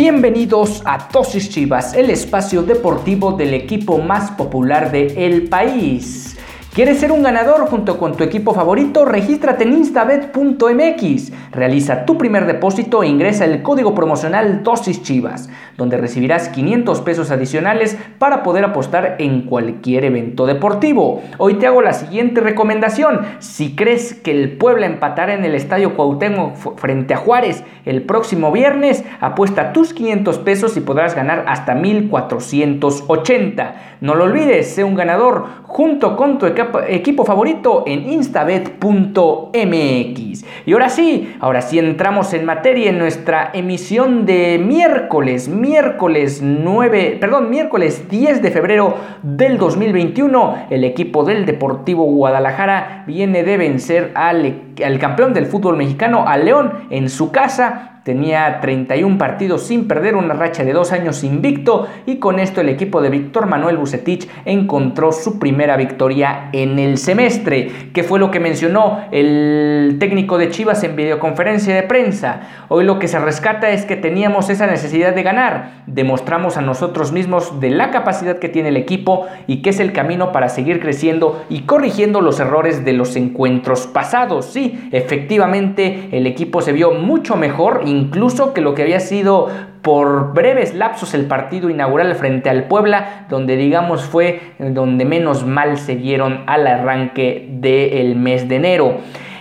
Bienvenidos a Tosis Chivas, el espacio deportivo del equipo más popular de el país. ¿Quieres ser un ganador junto con tu equipo favorito? Regístrate en instabet.mx. Realiza tu primer depósito e ingresa el código promocional Dosis Chivas, donde recibirás 500 pesos adicionales para poder apostar en cualquier evento deportivo. Hoy te hago la siguiente recomendación. Si crees que el Puebla empatará en el Estadio Cuauhtémoc frente a Juárez el próximo viernes, apuesta tus 500 pesos y podrás ganar hasta 1480. No lo olvides, sé un ganador junto con tu equipo equipo favorito en instabet.mx. Y ahora sí, ahora sí entramos en materia en nuestra emisión de miércoles, miércoles 9, perdón, miércoles 10 de febrero del 2021. El equipo del Deportivo Guadalajara viene de vencer al, al campeón del fútbol mexicano, al León, en su casa Tenía 31 partidos sin perder, una racha de dos años invicto y con esto el equipo de Víctor Manuel Bucetich encontró su primera victoria en el semestre, que fue lo que mencionó el técnico de Chivas en videoconferencia de prensa. Hoy lo que se rescata es que teníamos esa necesidad de ganar, demostramos a nosotros mismos de la capacidad que tiene el equipo y que es el camino para seguir creciendo y corrigiendo los errores de los encuentros pasados. Sí, efectivamente el equipo se vio mucho mejor, incluso que lo que había sido por breves lapsos el partido inaugural frente al Puebla, donde digamos fue donde menos mal se vieron al arranque del mes de enero.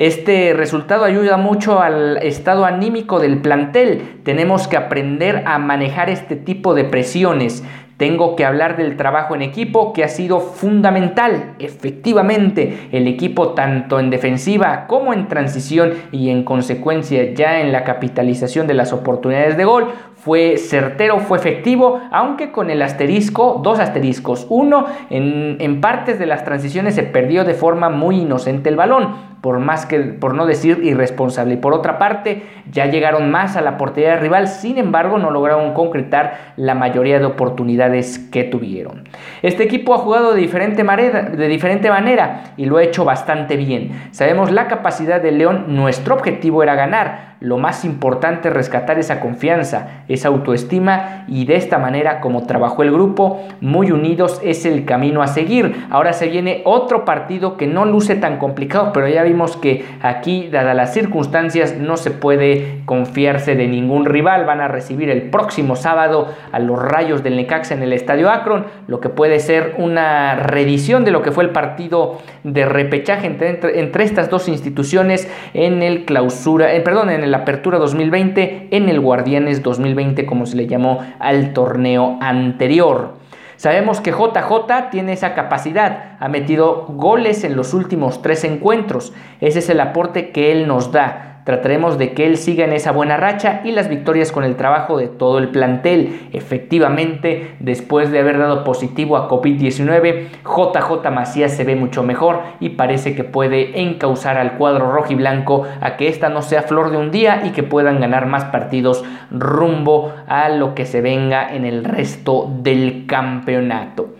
Este resultado ayuda mucho al estado anímico del plantel. Tenemos que aprender a manejar este tipo de presiones. Tengo que hablar del trabajo en equipo que ha sido fundamental. Efectivamente, el equipo tanto en defensiva como en transición y en consecuencia ya en la capitalización de las oportunidades de gol fue certero, fue efectivo, aunque con el asterisco, dos asteriscos. Uno, en, en partes de las transiciones se perdió de forma muy inocente el balón por más que, por no decir irresponsable. Y por otra parte, ya llegaron más a la portería rival, sin embargo, no lograron concretar la mayoría de oportunidades que tuvieron. Este equipo ha jugado de diferente, manera, y lo ha hecho bastante bien. Sabemos la capacidad de León, nuestro objetivo era ganar lo más importante es rescatar esa confianza, esa autoestima y de esta manera como trabajó el grupo, muy unidos es el camino a seguir. Ahora se viene otro partido que no luce tan complicado, pero ya vimos que aquí, dadas las circunstancias, no se puede confiarse de ningún rival. Van a recibir el próximo sábado a los Rayos del Necaxa en el Estadio Akron, lo que puede ser una reedición de lo que fue el partido de repechaje entre, entre, estas dos instituciones en el clausura, perdón, en el la Apertura 2020 en el Guardianes 2020, como se le llamó al torneo anterior. Sabemos que JJ tiene esa capacidad, ha metido goles en los últimos tres encuentros, ese es el aporte que él nos da. Trataremos de que él siga en esa buena racha y las victorias con el trabajo de todo el plantel. Efectivamente, después de haber dado positivo a COVID-19, JJ Macías se ve mucho mejor y parece que puede encauzar al cuadro rojo y blanco a que esta no sea flor de un día y que puedan ganar más partidos rumbo a lo que se venga en el resto del campeonato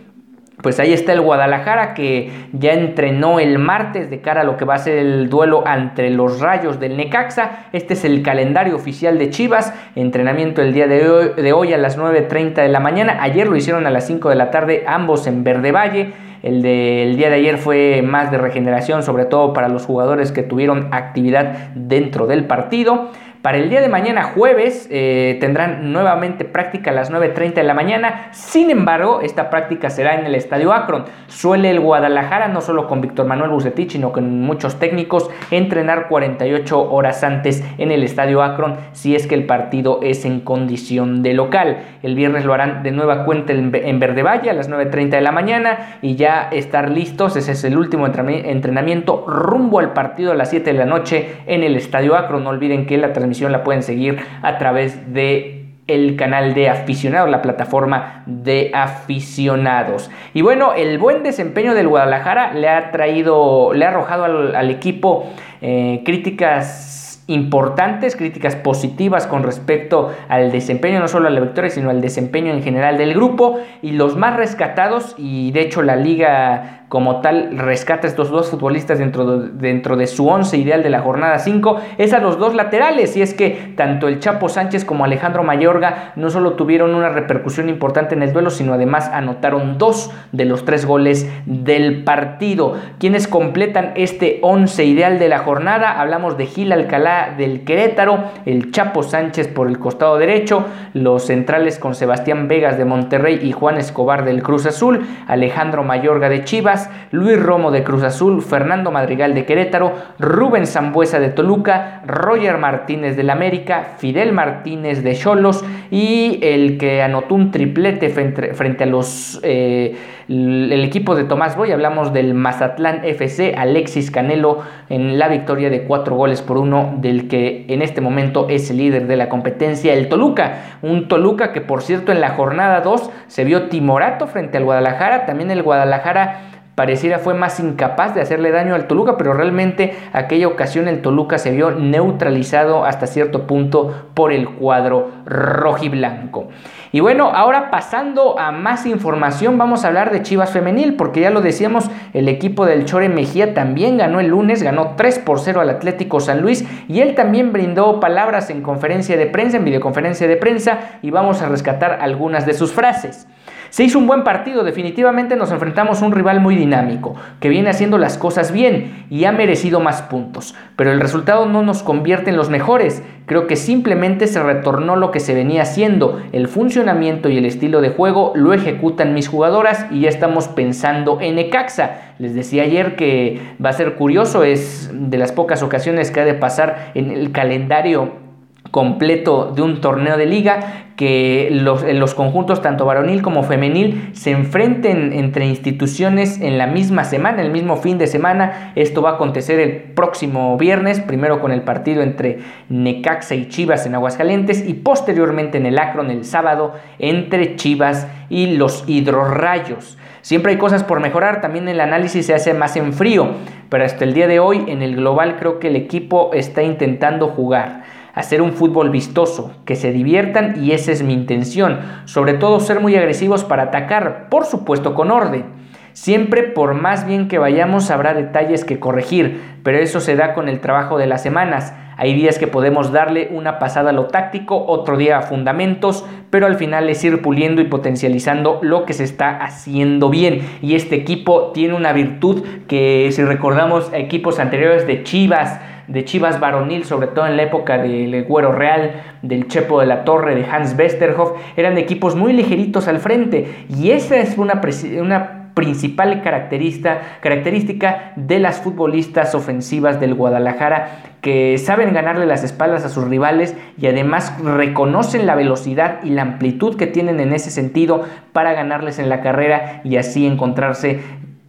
pues ahí está el Guadalajara que ya entrenó el martes de cara a lo que va a ser el duelo entre los Rayos del Necaxa. Este es el calendario oficial de Chivas. Entrenamiento el día de hoy, a las 9.30 de la mañana. Ayer lo hicieron a las 5 de la tarde, ambos en Verde Valle. El día de ayer fue más de regeneración, sobre todo para los jugadores que tuvieron actividad dentro del partido. Para el día de mañana jueves eh, tendrán nuevamente práctica a las 9.30 de la mañana. Sin embargo, esta práctica será en el Estadio Akron. Suele el Guadalajara, no solo con Víctor Manuel Bucetich, sino con muchos técnicos, entrenar 48 horas antes en el Estadio Akron si es que el partido es en condición de local. El viernes lo harán de nueva cuenta en, Verde Valle a las 9.30 de la mañana y ya estar listos. Ese es el último entrenamiento rumbo al partido a las 7 de la noche en el Estadio Akron. No olviden que la transmisión la pueden seguir a través de el canal de aficionados, la plataforma de aficionados. Y bueno, el buen desempeño del Guadalajara le ha traído, le ha arrojado al, equipo eh, críticas importantes, críticas positivas con respecto al desempeño, no solo a la victoria, sino al desempeño en general del grupo. Y los más rescatados, y de hecho la liga como tal rescata a estos dos futbolistas dentro de, dentro de su once ideal de la jornada 5, es a los dos laterales. Y es que tanto el Chapo Sánchez como Alejandro Mayorga no solo tuvieron una repercusión importante en el duelo, sino además anotaron dos de los tres goles del partido. Quienes completan este once ideal de la jornada, hablamos de Gil Alcalá del Querétaro, el Chapo Sánchez por el costado derecho, los centrales con Sebastián Vegas de Monterrey y Juan Escobar del Cruz Azul, Alejandro Mayorga de Chivas, Luis Romo de Cruz Azul, Fernando Madrigal de Querétaro, Rubén Zambuesa de Toluca, Roger Martínez del América, Fidel Martínez de Cholos y el que anotó un triplete frente, a los eh, el equipo de Tomás Boy, hablamos del Mazatlán FC, Alexis Canelo en la victoria de cuatro goles por uno del que en este momento es el líder de la competencia, el Toluca. Un Toluca que por cierto en la jornada 2 se vio timorato frente al Guadalajara, también el Guadalajara pareciera fue más incapaz de hacerle daño al Toluca, pero realmente aquella ocasión el Toluca se vio neutralizado hasta cierto punto por el cuadro rojiblanco. Y bueno, ahora pasando a más información, vamos a hablar de Chivas Femenil, porque ya lo decíamos, el equipo del Chore Mejía también ganó el lunes, ganó 3 por 0 al Atlético San Luis, y él también brindó palabras en conferencia de prensa, en videoconferencia de prensa, y vamos a rescatar algunas de sus frases. Se hizo un buen partido, definitivamente nos enfrentamos a un rival muy dinámico, que viene haciendo las cosas bien y ha merecido más puntos, pero el resultado no nos convierte en los mejores, creo que simplemente se retornó lo que se venía haciendo, el funcionamiento y el estilo de juego lo ejecutan mis jugadoras y ya estamos pensando en Ecaxa. Les decía ayer que va a ser curioso, es de las pocas ocasiones que ha de pasar en el calendario completo de un torneo de liga, que los, los, conjuntos tanto varonil como femenil se enfrenten entre instituciones en la misma semana, el mismo fin de semana. Esto va a acontecer el próximo viernes, primero con el partido entre Necaxa y Chivas en Aguascalientes y posteriormente en el Acron el sábado entre Chivas y los Hidrorrayos. Siempre hay cosas por mejorar, también el análisis se hace más en frío, pero hasta el día de hoy en el global creo que el equipo está intentando jugar hacer un fútbol vistoso, que se diviertan y esa es mi intención, sobre todo ser muy agresivos para atacar, por supuesto con orden. Siempre por más bien que vayamos habrá detalles que corregir, pero eso se da con el trabajo de las semanas. Hay días que podemos darle una pasada a lo táctico, otro día a fundamentos, pero al final es ir puliendo y potencializando lo que se está haciendo bien. Y este equipo tiene una virtud que si recordamos equipos anteriores de Chivas, de Chivas varonil, sobre todo en la época del Güero Real, del Chepo de la Torre, de Hans Westerhoff, eran equipos muy ligeritos al frente. Y esa es una, una principal característica, característica de las futbolistas ofensivas del Guadalajara que saben ganarle las espaldas a sus rivales y además reconocen la velocidad y la amplitud que tienen en ese sentido para ganarles en la carrera y así encontrarse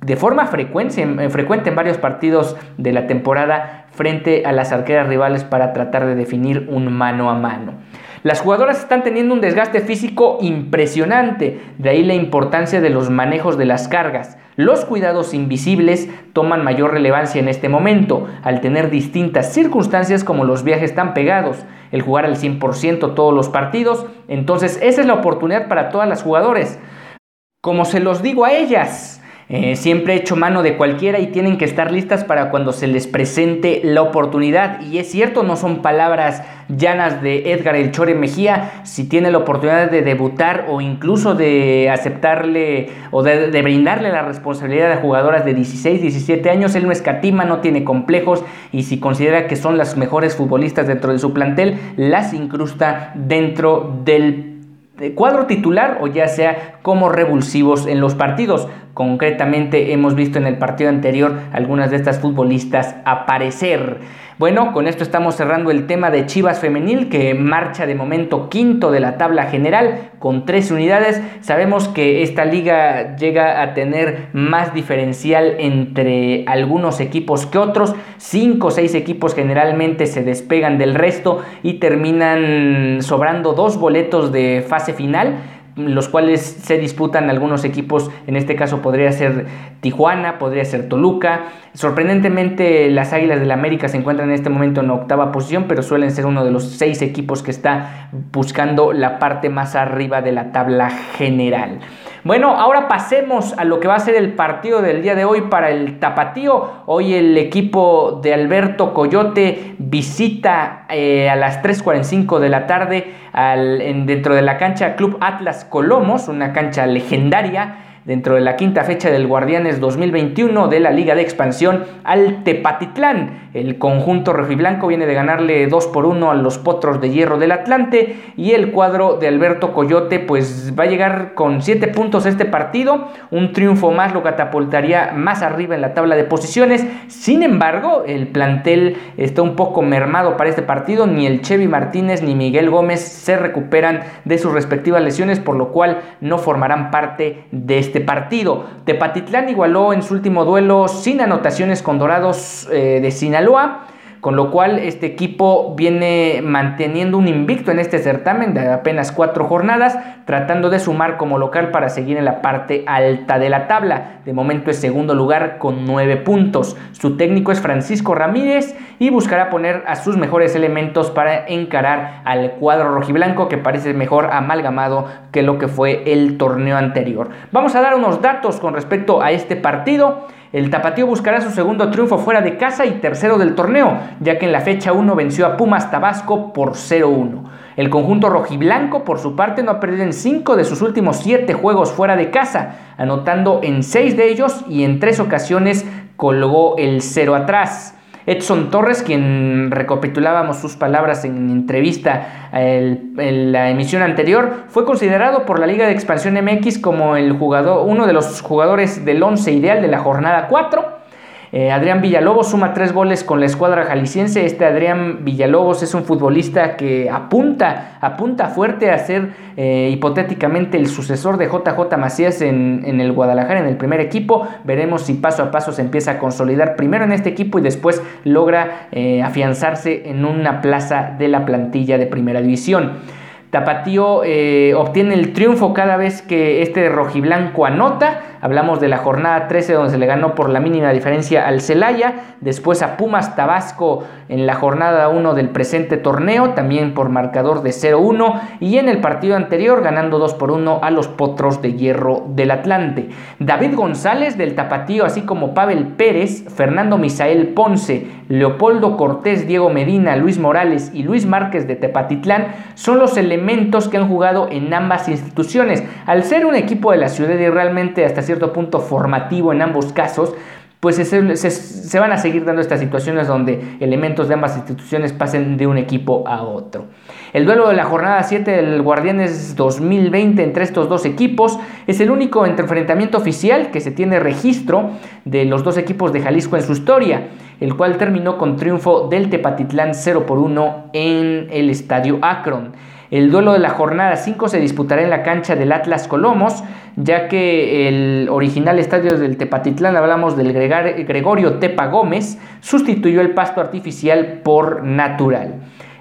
de forma frecuente, en varios partidos de la temporada frente a las arqueras rivales para tratar de definir un mano a mano. Las jugadoras están teniendo un desgaste físico impresionante, de ahí la importancia de los manejos de las cargas. Los cuidados invisibles toman mayor relevancia en este momento, al tener distintas circunstancias como los viajes tan pegados, el jugar al 100% todos los partidos, entonces esa es la oportunidad para todas las jugadoras. Como se los digo a ellas, Eh, siempre he hecho mano de cualquiera y tienen que estar listas para cuando se les presente la oportunidad. Y es cierto, no son palabras llanas de Edgar El Chore Mejía. Si tiene la oportunidad de debutar o incluso de aceptarle o de, de brindarle la responsabilidad a jugadoras de 16, 17 años, él no escatima, no tiene complejos y si considera que son las mejores futbolistas dentro de su plantel, las incrusta dentro del cuadro titular o ya sea como revulsivos en los partidos. Concretamente hemos visto en el partido anterior algunas de estas futbolistas aparecer. Bueno, con esto estamos cerrando el tema de Chivas Femenil que marcha de momento quinto de la tabla general con tres unidades. Sabemos que esta liga llega a tener más diferencial entre algunos equipos que otros. Cinco o seis equipos generalmente se despegan del resto y terminan sobrando dos boletos de fase final los cuales se disputan algunos equipos, en este caso podría ser Tijuana, podría ser Toluca. Sorprendentemente las Águilas del la América se encuentran en este momento en octava posición, pero suelen ser uno de los seis equipos que está buscando la parte más arriba de la tabla general. Bueno, ahora pasemos a lo que va a ser el partido del día de hoy para el Tapatío. Hoy el equipo de Alberto Coyote visita eh, a las 3.45 de la tarde dentro de la cancha Club Atlas Colomos, una cancha legendaria dentro de la quinta fecha del Guardianes 2021 de la Liga de Expansión al Tepatitlán. El conjunto rojiblanco viene de ganarle 2 por 1 a los Potros de Hierro del Atlante y el cuadro de Alberto Coyote pues va a llegar con 7 puntos este partido. Un triunfo más lo catapultaría más arriba en la tabla de posiciones. Sin embargo, el plantel está un poco mermado para este partido. Ni el Chevy Martínez ni Miguel Gómez se recuperan de sus respectivas lesiones, por lo cual no formarán parte de este partido. Tepatitlán igualó en su último duelo sin anotaciones con Dorados eh, de Sinaloa con lo cual este equipo viene manteniendo un invicto en este certamen de apenas cuatro jornadas, tratando de sumar como local para seguir en la parte alta de la tabla. De momento es segundo lugar con nueve puntos. Su técnico es Francisco Ramírez y buscará poner a sus mejores elementos para encarar al cuadro rojiblanco que parece mejor amalgamado que lo que fue el torneo anterior. Vamos a dar unos datos con respecto a este partido. El Tapatío buscará su segundo triunfo fuera de casa y tercero del torneo, ya que en la fecha 1 venció a Pumas Tabasco por 0-1. El conjunto rojiblanco, por su parte, no ha perdido en 5 de sus últimos 7 juegos fuera de casa, anotando en 6 de ellos y en 3 ocasiones colgó el 0 atrás. Edson Torres, quien recapitulábamos sus palabras en entrevista en la emisión anterior, fue considerado por la Liga de Expansión MX como el jugador, uno de los jugadores del 11 ideal de la jornada 4 eh, Adrián Villalobos suma tres goles con la escuadra jalisciense. Este Adrián Villalobos es un futbolista que apunta, apunta fuerte a ser eh, hipotéticamente el sucesor de JJ Macías en, el Guadalajara, en el primer equipo. Veremos si paso a paso se empieza a consolidar primero en este equipo y después logra eh, afianzarse en una plaza de la plantilla de primera división. Tapatío obtiene el triunfo cada vez que este rojiblanco anota. Hablamos de la jornada 13 donde se le ganó por la mínima diferencia al Celaya. Después a Pumas Tabasco en la jornada 1 del presente torneo, también por marcador de 0-1. Y en el partido anterior ganando 2 por 1 a los Potros de Hierro del Atlante. David González del Tapatío, así como Pavel Pérez, Fernando Misael Ponce, Leopoldo Cortés, Diego Medina, Luis Morales y Luis Márquez de Tepatitlán son los elementos que han jugado en ambas instituciones. Al ser un equipo de la ciudad y realmente hasta cierto punto formativo en ambos casos, pues se, van a seguir dando estas situaciones donde elementos de ambas instituciones pasen de un equipo a otro. El duelo de la jornada 7 del Guardianes 2020 entre estos dos equipos es el único enfrentamiento oficial que se tiene registro de los dos equipos de Jalisco en su historia, el cual terminó con triunfo del Tepatitlán 0 por 1 en el estadio Akron. El duelo de la jornada 5 se disputará en la cancha del Atlas Colomos, ya que el original estadio del Tepatitlán, hablamos del Gregorio Tepa Gómez, sustituyó el pasto artificial por natural.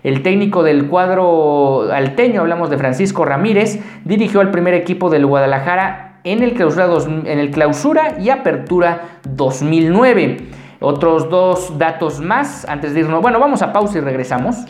El técnico del cuadro alteño, hablamos de Francisco Ramírez, dirigió al primer equipo del Guadalajara en el clausura, en el clausura y apertura 2009. Otros dos datos más antes de irnos. Bueno, vamos a pausa y regresamos.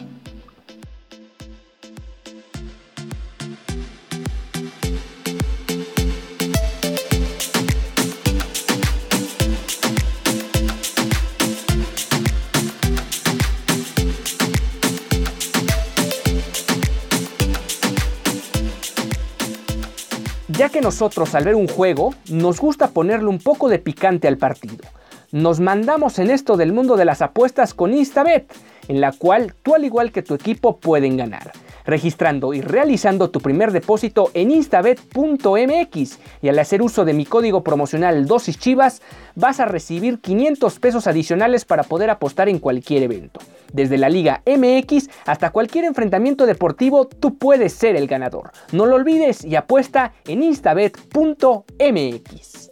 Nosotros al ver un juego nos gusta ponerle un poco de picante al partido. Nos mandamos en esto del mundo de las apuestas con Instabet, en la cual tú al igual que tu equipo pueden ganar registrando y realizando tu primer depósito en instabet.mx y al hacer uso de mi código promocional dosis chivas vas a recibir 500 pesos adicionales para poder apostar en cualquier evento. Desde la Liga MX hasta cualquier enfrentamiento deportivo tú puedes ser el ganador. No lo olvides y apuesta en instabet.mx.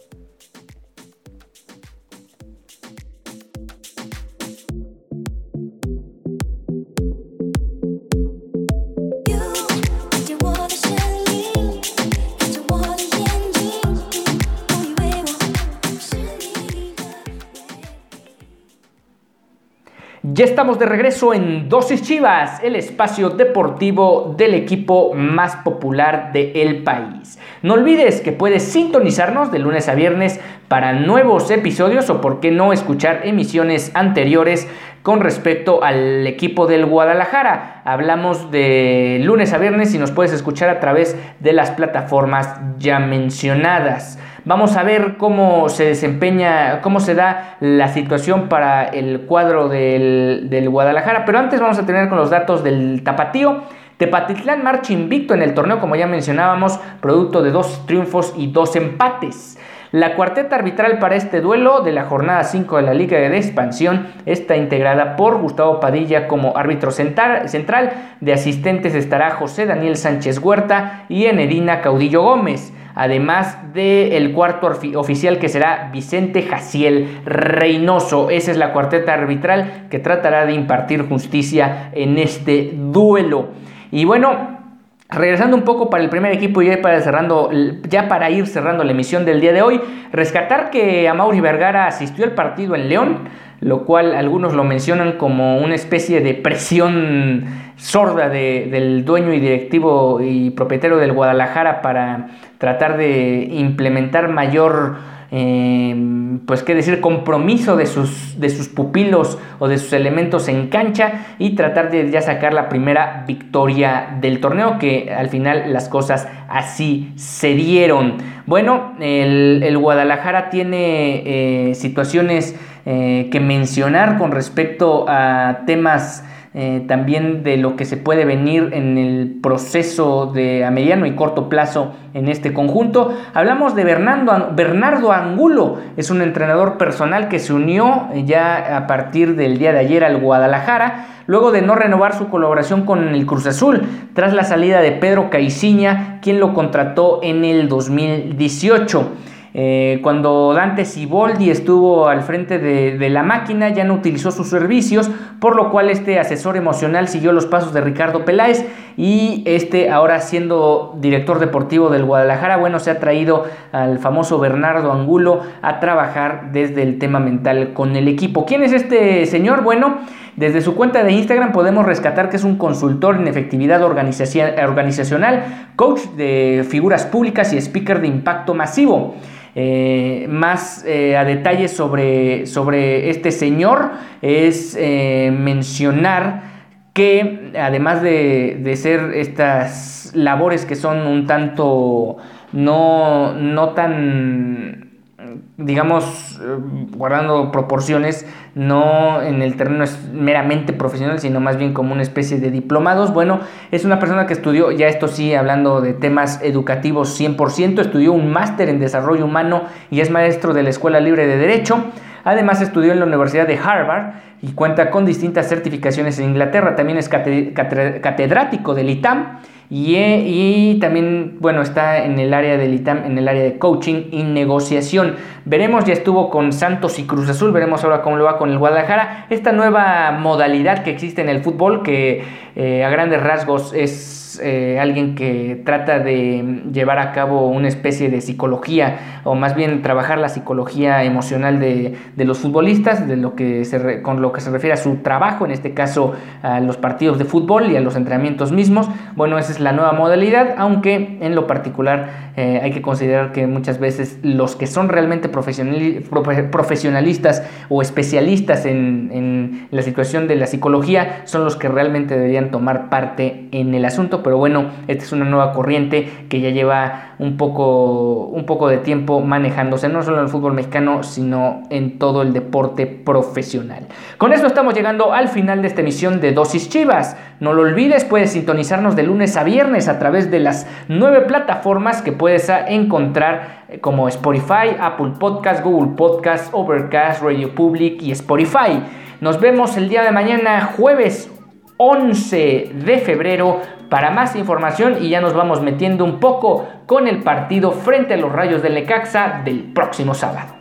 Ya estamos de regreso en Dosis Chivas, el espacio deportivo del equipo más popular del país. No olvides que puedes sintonizarnos de lunes a viernes para nuevos episodios o por qué no escuchar emisiones anteriores con respecto al equipo del Guadalajara. Hablamos de lunes a viernes y nos puedes escuchar a través de las plataformas ya mencionadas. Vamos a ver cómo se desempeña, cómo se da la situación para el cuadro del, Guadalajara. Pero antes vamos a tener con los datos del Tapatío. Tepatitlán marcha invicto en el torneo, como ya mencionábamos, producto de dos triunfos y dos empates. La cuarteta arbitral para este duelo de la jornada 5 de la Liga de Expansión está integrada por Gustavo Padilla como árbitro central, de asistentes estará José Daniel Sánchez Huerta y Enedina Caudillo Gómez además del cuarto oficial que será Vicente Jaciel Reynoso. Esa es la cuarteta arbitral que tratará de impartir justicia en este duelo. Y bueno, Regresando un poco para el primer equipo y ya para, cerrando, ya para ir cerrando la emisión del día de hoy, rescatar que Amaury Vergara asistió al partido en León, lo cual algunos lo mencionan como una especie de presión sorda del dueño y directivo y propietario del Guadalajara para tratar de implementar mayor, eh, pues qué decir, compromiso de sus, de sus pupilos o de sus elementos en cancha y tratar de ya sacar la primera victoria del torneo, que al final las cosas así se dieron. Bueno, el, Guadalajara tiene eh, situaciones eh, que mencionar con respecto a temas eh, también de lo que se puede venir en el proceso de a mediano y corto plazo en este conjunto. Hablamos de Bernardo, Bernardo Angulo, es un entrenador personal que se unió ya a partir del día de ayer al Guadalajara, luego de no renovar su colaboración con el Cruz Azul, tras la salida de Pedro Caiciña, quien lo contrató en el 2018. Eh, cuando Dante Siboldi estuvo al frente de, la máquina, ya no utilizó sus servicios, por lo cual este asesor emocional siguió los pasos de Ricardo Peláez y este ahora siendo director deportivo del Guadalajara, bueno, se ha traído al famoso Bernardo Angulo a trabajar desde el tema mental con el equipo. ¿Quién es este señor? Bueno, desde su cuenta de Instagram podemos rescatar que es un consultor en efectividad organizacional, coach de figuras públicas y speaker de impacto masivo. Eh, más eh, a detalle sobre, sobre, este señor es eh, mencionar que además de, de, ser estas labores que son un tanto no, no tan digamos, eh, guardando proporciones, no en el terreno es meramente profesional, sino más bien como una especie de diplomados. Bueno, es una persona que estudió, ya esto sí, hablando de temas educativos 100%, estudió un máster en desarrollo humano y es maestro de la Escuela Libre de Derecho. Además estudió en la Universidad de Harvard y cuenta con distintas certificaciones en Inglaterra. También es catedrático del ITAM y, también, bueno, está en el área del ITAM, en el área de coaching y negociación. Veremos, ya estuvo con Santos y Cruz Azul, veremos ahora cómo lo va con el Guadalajara. Esta nueva modalidad que existe en el fútbol, que eh, a grandes rasgos es eh, alguien que trata de llevar a cabo una especie de psicología o más bien trabajar la psicología emocional de, los futbolistas, de lo que se con lo que se refiere a su trabajo, en este caso a los partidos de fútbol y a los entrenamientos mismos. Bueno, esa es la nueva modalidad, aunque en lo particular eh, hay que considerar que muchas veces los que son realmente profesionalistas o especialistas en, en, la situación de la psicología son los que realmente deberían tomar parte en el asunto, pero bueno, esta es una nueva corriente que ya lleva un poco, un poco de tiempo manejándose, no solo en el fútbol mexicano, sino en todo el deporte profesional. Con esto estamos llegando al final de esta emisión de Dosis Chivas. No lo olvides, puedes sintonizarnos de lunes a viernes a través de las nueve plataformas que puedes encontrar eh, como Spotify, Apple Podcast, Google Podcast, Overcast, Radio Public y Spotify. Nos vemos el día de mañana, jueves 11 de febrero, para más información y ya nos vamos metiendo un poco con el partido frente a los Rayos del Necaxa del próximo sábado.